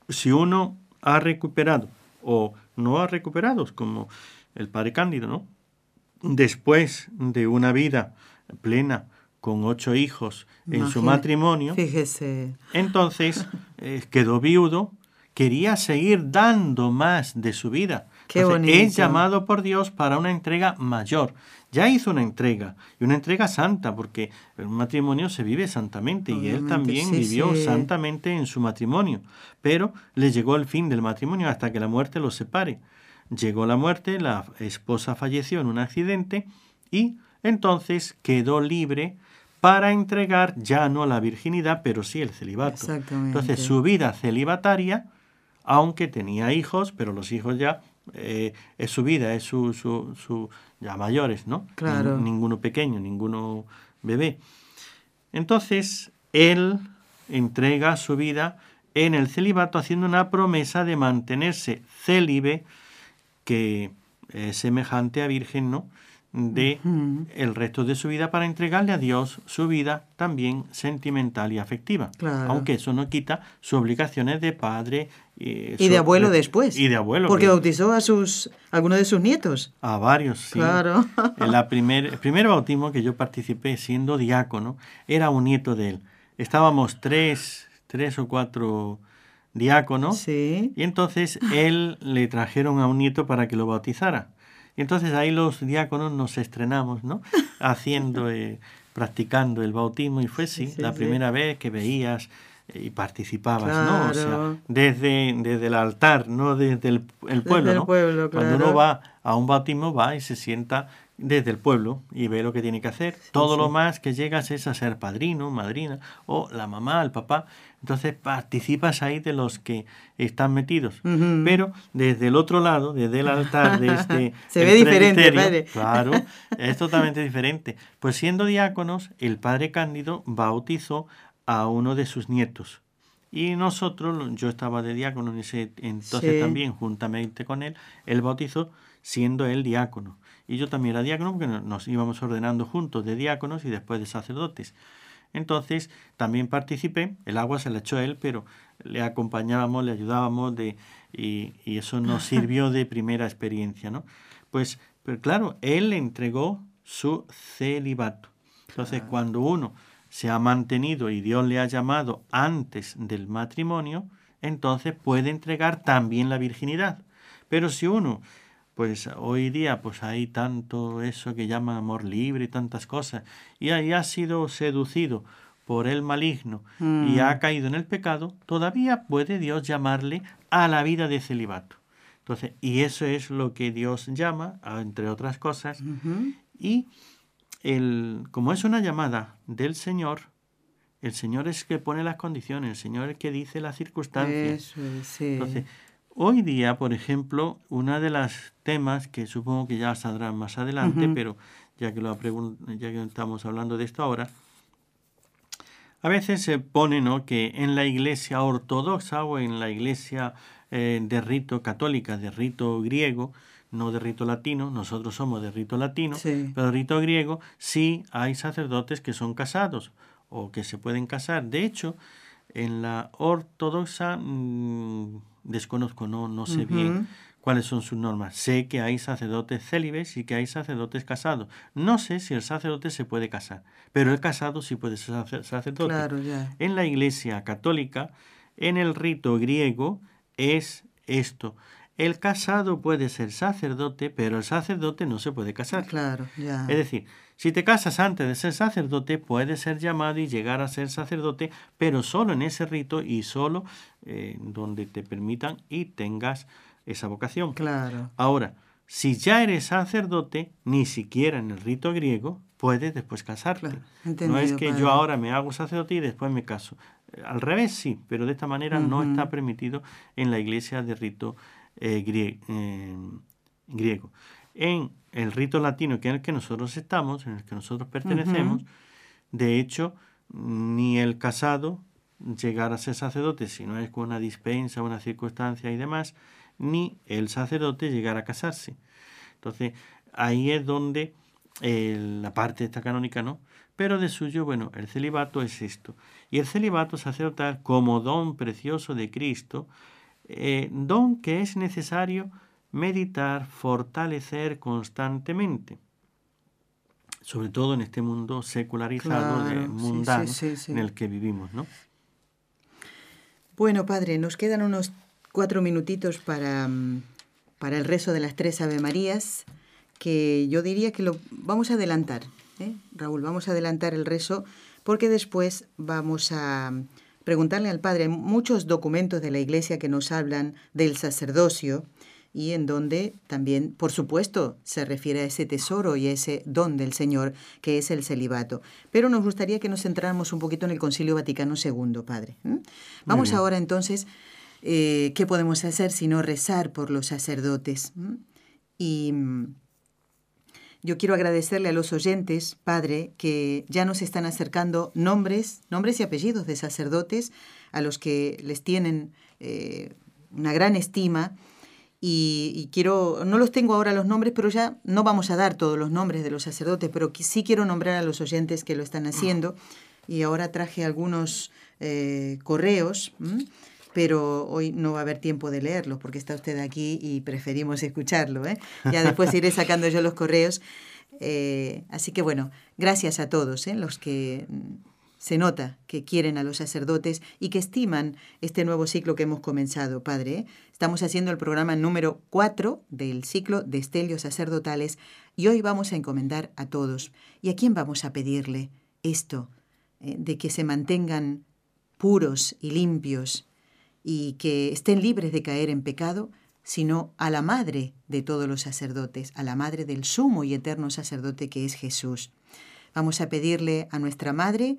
si uno ha recuperado o no ha recuperado, como el padre Cándido, ¿no? Después de una vida plena con ocho hijos en su matrimonio, fíjese. entonces eh, quedó viudo, quería seguir dando más de su vida. Qué es llamado por Dios para una entrega mayor. Ya hizo una entrega, y una entrega santa, porque el matrimonio se vive santamente, y él también vivió santamente en su matrimonio, pero le llegó el fin del matrimonio hasta que la muerte los separe. Llegó la muerte, la esposa falleció en un accidente y entonces quedó libre para entregar ya no la virginidad, pero sí el celibato. Entonces su vida celibataria, aunque tenía hijos, pero los hijos ya eh, es su vida, es su, su, su ya mayores, ¿no? Claro. ninguno pequeño, ninguno bebé. Entonces él entrega su vida en el celibato haciendo una promesa de mantenerse célibe que es semejante a virgen, ¿no? de el resto de su vida para entregarle a Dios su vida también sentimental y afectiva. Aunque eso no quita sus obligaciones de padre y, de abuelo después. Y de abuelo. Porque bautizó a sus algunos de sus nietos. A varios, sí. Claro. la primer, el primer bautismo que yo participé siendo diácono era un nieto de él. Estábamos tres, tres o cuatro diácono. Sí. Y entonces él le trajeron a un nieto para que lo bautizara. Y entonces ahí los diáconos nos estrenamos, ¿no? Haciendo, eh, practicando el bautismo. Y fue sí, la primera vez que veías eh, y participabas, ¿no? O sea, desde, desde el altar, no desde el, el pueblo, ¿no? Cuando uno va a un bautismo, va y se sienta desde el pueblo y ve lo que tiene que hacer. Todo lo más que llegas es a ser padrino, madrina, o la mamá, el papá. Entonces participas ahí de los que están metidos. Pero desde el otro lado, desde el altar, desde este Se ve diferente, padre. Claro, es totalmente diferente. Pues siendo diáconos, el padre Cándido bautizó a uno de sus nietos. Y nosotros, yo estaba de diácono en ese entonces también, juntamente con él, él bautizó siendo él diácono. Y yo también era diácono porque nos íbamos ordenando juntos de diáconos y después de sacerdotes. Entonces también participé, el agua se la echó él, pero le acompañábamos, le ayudábamos de, y, eso nos sirvió de primera experiencia, ¿no? Pues, pero claro, él le entregó su celibato. Entonces, cuando uno se ha mantenido y Dios le ha llamado antes del matrimonio, entonces puede entregar también la virginidad. Pero si uno pues hoy día pues hay tanto eso que llama amor libre y tantas cosas, y ahí ha sido seducido por el maligno y mm. ha caído en el pecado, todavía puede Dios llamarle a la vida de celibato. Entonces, y eso es lo que Dios llama, entre otras cosas, y el, como es una llamada del Señor, el Señor es que pone las condiciones, el Señor es que dice las circunstancias. Entonces, Hoy día, por ejemplo, una de las temas que supongo que ya saldrán más adelante, pero ya que, lo ya que estamos hablando de esto ahora, a veces se pone ¿no? que en la iglesia ortodoxa o en la iglesia eh, de rito católica, de rito griego, no de rito latino, nosotros somos de rito latino, pero de rito griego sí hay sacerdotes que son casados o que se pueden casar. De hecho, en la ortodoxa, mm, desconozco, no, no sé bien cuáles son sus normas. Sé que hay sacerdotes célibes y que hay sacerdotes casados. No sé si el sacerdote se puede casar, pero el casado sí puede ser sacerdote. En la Iglesia católica, en el rito griego, es esto. El casado puede ser sacerdote, pero el sacerdote no se puede casar. Claro, ya. Es decir, si te casas antes de ser sacerdote, puedes ser llamado y llegar a ser sacerdote, pero solo en ese rito y solo eh, donde te permitan y tengas esa vocación. Claro. Ahora, si ya eres sacerdote, ni siquiera en el rito griego puedes después casarte. no es que yo ahora me hago sacerdote y después me caso. Al revés sí, pero de esta manera no está permitido en la iglesia de rito eh, eh, griego. En el rito latino, que es el que nosotros estamos, en el que nosotros pertenecemos, de hecho, ni el casado llegar a ser sacerdote, si no es con una dispensa, una circunstancia y demás, ni el sacerdote llegar a casarse. Entonces, ahí es donde eh, la parte esta canónica no, pero de suyo, bueno, el celibato es esto. Y el celibato sacerdotal como don precioso de Cristo, eh, don que es necesario meditar, fortalecer constantemente sobre todo en este mundo secularizado, mundano, en el que vivimos, ¿no? Bueno, padre, nos quedan unos cuatro minutitos para, mm, para el rezo de las tres Ave Marías, que yo diría que lo vamos a adelantar, ¿eh? Raúl, vamos a adelantar el rezo porque después vamos a preguntarle al Padre muchos documentos de la Iglesia que nos hablan del sacerdocio y en donde también, por supuesto, se refiere a ese tesoro y a ese don del Señor que es el celibato. Pero nos gustaría que nos centráramos un poquito en el Concilio Vaticano II, Padre. Vamos ahora entonces eh, ¿qué podemos hacer sino rezar por los sacerdotes? ¿Mm? Y mm, yo quiero agradecerle a los oyentes, Padre, que ya nos están acercando nombres, nombres y apellidos de sacerdotes a los que les tienen eh, una gran estima. Y, quiero, no los tengo ahora los nombres, pero ya no vamos a dar todos los nombres de los sacerdotes, pero sí quiero nombrar a los oyentes que lo están haciendo. Y ahora traje algunos eh, correos pero hoy no va a haber tiempo de leerlo porque está usted aquí y preferimos escucharlo. ¿eh? Ya después iré sacando yo los correos. Eh, así que bueno, gracias a todos ¿eh? los que se nota que quieren a los sacerdotes y que estiman este nuevo ciclo que hemos comenzado, Padre. ¿eh? Estamos haciendo el programa número 4 del ciclo de estelios sacerdotales y hoy vamos a encomendar a todos. ¿Y a quién vamos a pedirle esto? de que se mantengan puros y limpios y que estén libres de caer en pecado, sino a la madre de todos los sacerdotes, a la madre del sumo y eterno sacerdote que es Jesús. Vamos a pedirle a nuestra madre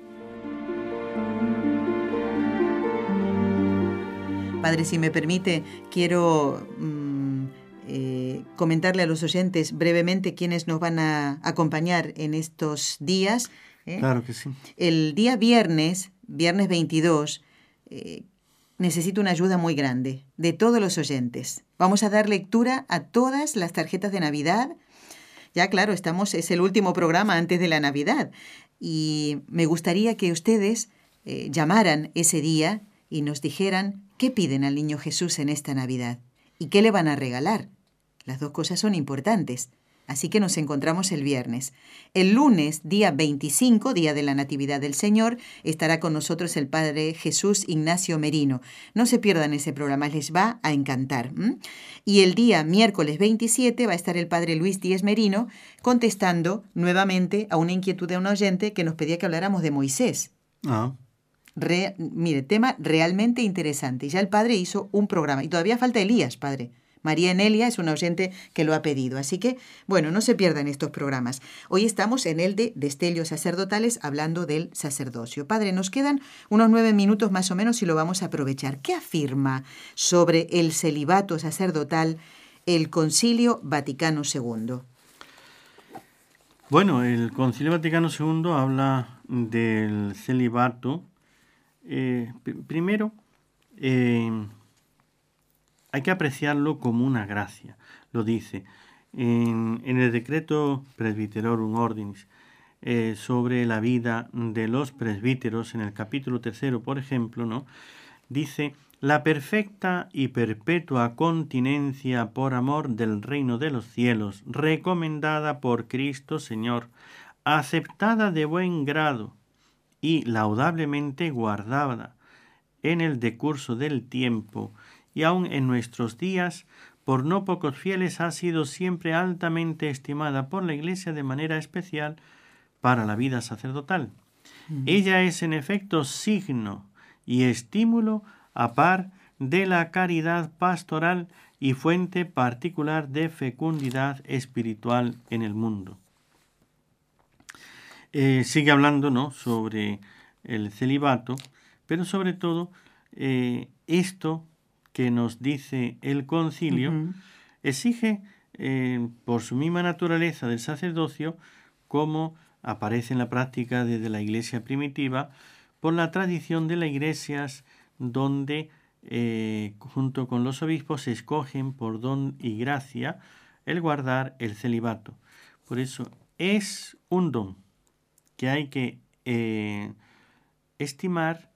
Padre, si me permite, quiero mm, eh, comentarle a los oyentes brevemente quiénes nos van a acompañar en estos días. ¿eh? Claro que sí. El día viernes, viernes 22, necesito una ayuda muy grande de todos los oyentes. Vamos a dar lectura a todas las tarjetas de Navidad. Ya claro, estamos, es el último programa antes de la Navidad y me gustaría que ustedes eh, llamaran ese día y nos dijeran qué piden al niño Jesús en esta Navidad y qué le van a regalar. Las dos cosas son importantes. Así que nos encontramos el viernes. El lunes, día 25, día de la Natividad del Señor, estará con nosotros el Padre Jesús Ignacio Merino. No se pierdan ese programa, les va a encantar. Y el día miércoles 27 va a estar el Padre Luis Díez Merino contestando nuevamente a una inquietud de un oyente que nos pedía que habláramos de Moisés. Ah. Mire, tema realmente interesante. Ya el Padre hizo un programa y todavía falta Elías, Padre. María Enelia es una oyente que lo ha pedido. Así que, bueno, no se pierdan estos programas. Hoy estamos en el de Destellos Sacerdotales hablando del sacerdocio. Padre, nos quedan unos nueve minutos más o menos y lo vamos a aprovechar. ¿Qué afirma sobre el celibato sacerdotal el Concilio Vaticano II? Bueno, el Concilio Vaticano II habla del celibato. Eh, primero, eh, hay que apreciarlo como una gracia, lo dice. En, el decreto Presbyterorum Ordinis eh, sobre la vida de los presbíteros, en el capítulo tercero, por ejemplo, ¿no? dice la perfecta y perpetua continencia por amor del reino de los cielos, recomendada por Cristo Señor, aceptada de buen grado y laudablemente guardada en el decurso del tiempo, y aun en nuestros días, por no pocos fieles, ha sido siempre altamente estimada por la Iglesia de manera especial para la vida sacerdotal. Ella es en efecto signo y estímulo a par de la caridad pastoral y fuente particular de fecundidad espiritual en el mundo. Eh, sigue hablando ¿no? sobre el celibato, pero sobre todo eh, esto que nos dice el concilio, exige eh, por su misma naturaleza del sacerdocio, como aparece en la práctica desde la iglesia primitiva, por la tradición de las iglesias donde junto con los obispos se escogen por don y gracia el guardar el celibato. Por eso es un don que hay que eh, estimar,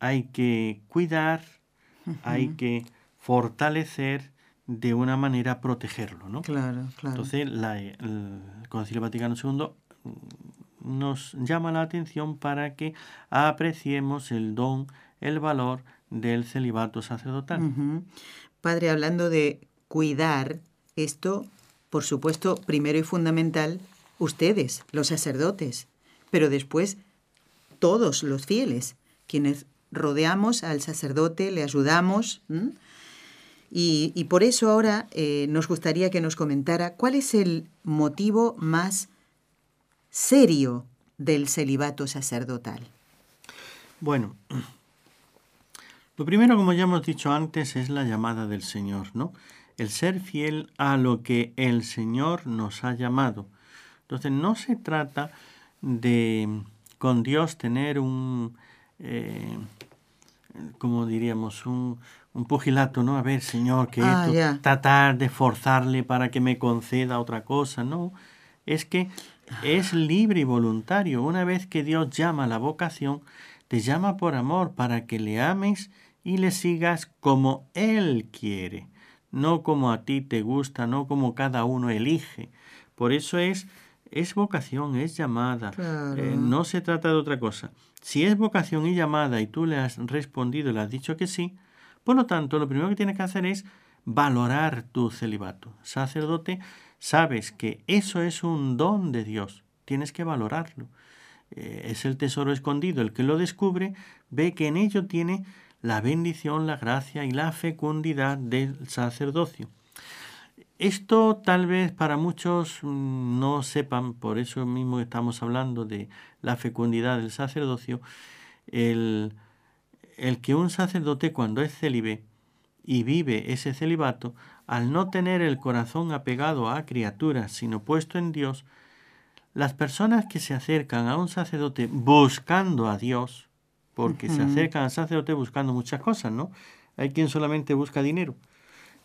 hay que cuidar, hay que fortalecer de una manera protegerlo, ¿no? Claro, claro. Entonces, el Concilio Vaticano II nos llama la atención para que apreciemos el don, el valor del celibato sacerdotal. Padre, hablando de cuidar esto, por supuesto, primero y fundamental, ustedes, los sacerdotes, pero después todos los fieles, quienes rodeamos al sacerdote, le ayudamos. Y, por eso ahora eh, nos gustaría que nos comentara cuál es el motivo más serio del celibato sacerdotal. Bueno, lo primero, como ya hemos dicho antes, es la llamada del Señor, ¿no? El ser fiel a lo que el Señor nos ha llamado. Entonces, no se trata de con Dios tener un, eh, como diríamos, un, un, pugilato, ¿no? A ver, Señor, que ah, esto, tratar de forzarle para que me conceda otra cosa, no. Es que es libre y voluntario. Una vez que Dios llama a la vocación, te llama por amor para que le ames y le sigas como Él quiere, no como a ti te gusta, no como cada uno elige. Por eso es es vocación, es llamada. Eh, no se trata de otra cosa. Si es vocación y llamada y tú le has respondido y le has dicho que sí, por lo tanto, lo primero que tienes que hacer es valorar tu celibato. Sacerdote, sabes que eso es un don de Dios. Tienes que valorarlo. Eh, es el tesoro escondido. El que lo descubre ve que en ello tiene la bendición, la gracia y la fecundidad del sacerdocio. Esto tal vez para muchos mm, no sepan, por eso mismo estamos hablando de la fecundidad del sacerdocio, el, el que un sacerdote cuando es célibe y vive ese celibato, al no tener el corazón apegado a criaturas, sino puesto en Dios, las personas que se acercan a un sacerdote buscando a Dios, porque se acercan al sacerdote buscando muchas cosas, ¿no? Hay quien solamente busca dinero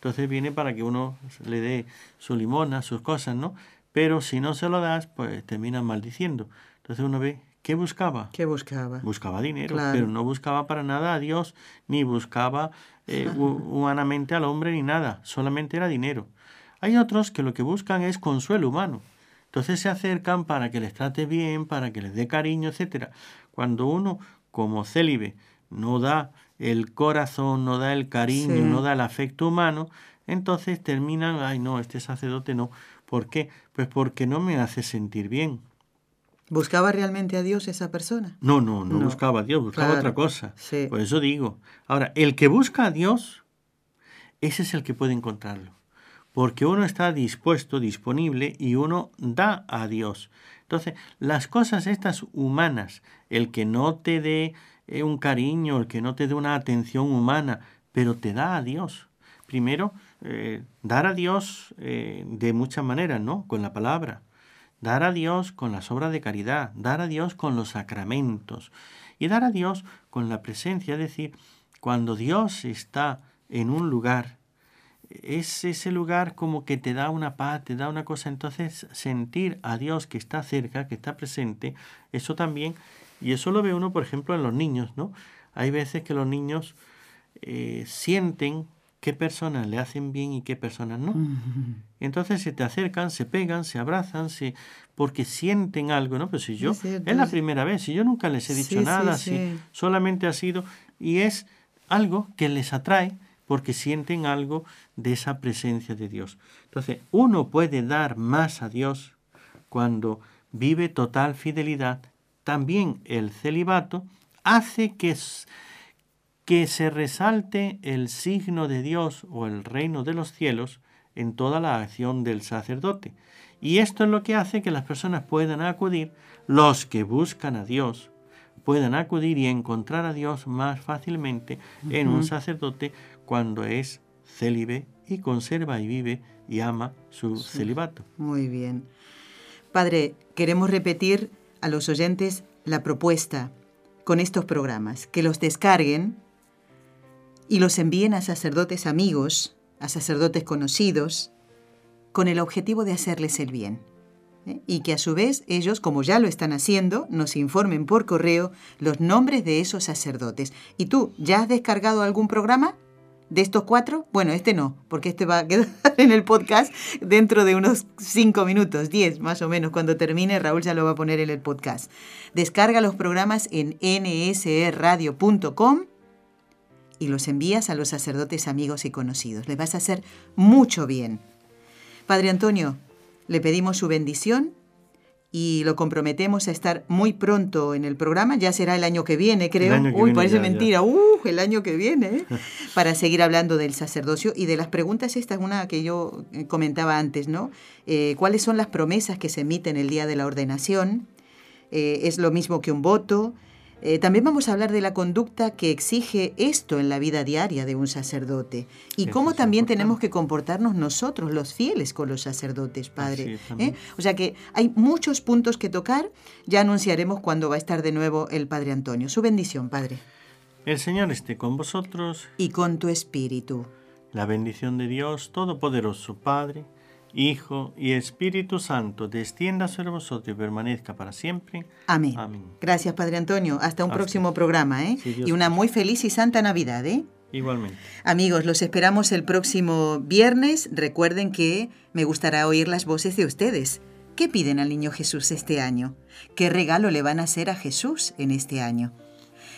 entonces viene para que uno le dé su limona, sus cosas, ¿no? Pero si no se lo das, pues termina maldiciendo. Entonces uno ve ¿qué buscaba? ¿Qué buscaba? Buscaba dinero, Claro. pero no buscaba para nada a Dios, ni buscaba eh, hu- humanamente al hombre, ni nada, solamente era dinero. Hay otros que lo que buscan es consuelo humano. Entonces se acercan para que les trate bien, para que les dé cariño, etcétera. Cuando uno, como célibe, no da el corazón, no da el cariño, Sí. no da el afecto humano, entonces terminan, ay no, este sacerdote no. ¿Por qué? Pues porque no me hace sentir bien. ¿Buscaba realmente a Dios esa persona? No, no, no, No, buscaba a Dios, buscaba claro, otra cosa. sí. Por eso digo. Ahora, el que busca a Dios, ese es el que puede encontrarlo. Porque uno está dispuesto, disponible y uno da a Dios. Entonces, las cosas estas humanas, el que no te dé un cariño, el que no te dé una atención humana, pero te da a Dios. Primero, eh, dar a Dios eh, de muchas maneras, ¿no? Con la palabra. Dar a Dios con las obras de caridad, dar a Dios con los sacramentos y dar a Dios con la presencia, es decir, cuando Dios está en un lugar, es ese lugar como que te da una paz, te da una cosa, entonces sentir a Dios que está cerca, que está presente, eso también, y eso lo ve uno, por ejemplo, en los niños, ¿no? Hay veces que los niños eh, sienten qué personas le hacen bien y qué personas no. Entonces se te acercan, se pegan, se abrazan, se porque sienten algo, ¿no? Pero si yo Es la primera vez, si yo nunca les he dicho sí, nada, sí. si solamente ha sido y es algo que les atrae porque sienten algo de esa presencia de Dios. Entonces, uno puede dar más a Dios cuando vive total fidelidad. También el celibato hace que que se resalte el signo de Dios o el reino de los cielos en toda la acción del sacerdote. Y esto es lo que hace que las personas puedan acudir, los que buscan a Dios, puedan acudir y encontrar a Dios más fácilmente en un sacerdote cuando es célibe y conserva y vive y ama su celibato. Muy bien. Padre, queremos repetir a los oyentes la propuesta con estos programas, que los descarguen y los envíen a sacerdotes amigos, a sacerdotes conocidos, con el objetivo de hacerles el bien. ¿eh? Y que a su vez ellos, como ya lo están haciendo, nos informen por correo los nombres de esos sacerdotes. ¿Y tú, ya has descargado algún programa? ¿De estos cuatro? Bueno, este no, porque este va a quedar en el podcast dentro de unos cinco minutos, diez más o menos. Cuando termine, Raúl ya lo va a poner en el podcast. Descarga los programas en nsradio.com y los envías a los sacerdotes amigos y conocidos. Les vas a hacer mucho bien. Padre Antonio, le pedimos su bendición y lo comprometemos a estar muy pronto en el programa. Ya será el año que viene, creo. que Uy, viene parece ya, ya. mentira. Uh, el año que viene. ¿eh? Para seguir hablando del sacerdocio y de las preguntas. Esta es una que yo eh, comentaba antes, ¿no? Eh, ¿Cuáles son las promesas que se emiten el día de la ordenación? Eh, ¿Es lo mismo que un voto? Eh, también vamos a hablar de la conducta que exige esto en la vida diaria de un sacerdote y Eso cómo también importante. tenemos que comportarnos nosotros, los fieles, con los sacerdotes, Padre. ¿eh? O sea que hay muchos puntos que tocar. Ya anunciaremos cuándo va a estar de nuevo el Padre Antonio. Su bendición, Padre. El Señor esté con vosotros, Y con tu espíritu. la bendición de Dios Todopoderoso, Padre, Hijo y Espíritu Santo, descienda sobre vosotros y permanezca para siempre. Amén. Amén. Gracias, Padre Antonio. Hasta un Hasta. próximo programa, ¿eh? Dios y una muy feliz y santa Navidad, ¿eh? Igualmente. Amigos, los esperamos el próximo viernes. Recuerden que me gustará oír las voces de ustedes. ¿Qué piden al niño Jesús este año? ¿Qué regalo le van a hacer a Jesús en este año?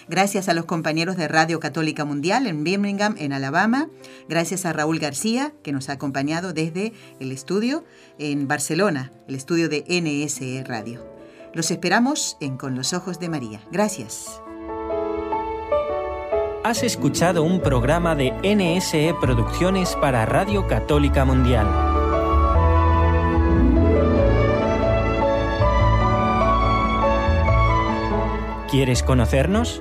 Gracias a los compañeros de Radio Católica Mundial en Birmingham, en Alabama. Gracias a Raúl García, que nos ha acompañado desde el estudio en Barcelona, el estudio de NSE Radio. Los esperamos en Con los Ojos de María. Gracias. Has escuchado un programa de NSE Producciones para Radio Católica Mundial. ¿Quieres conocernos?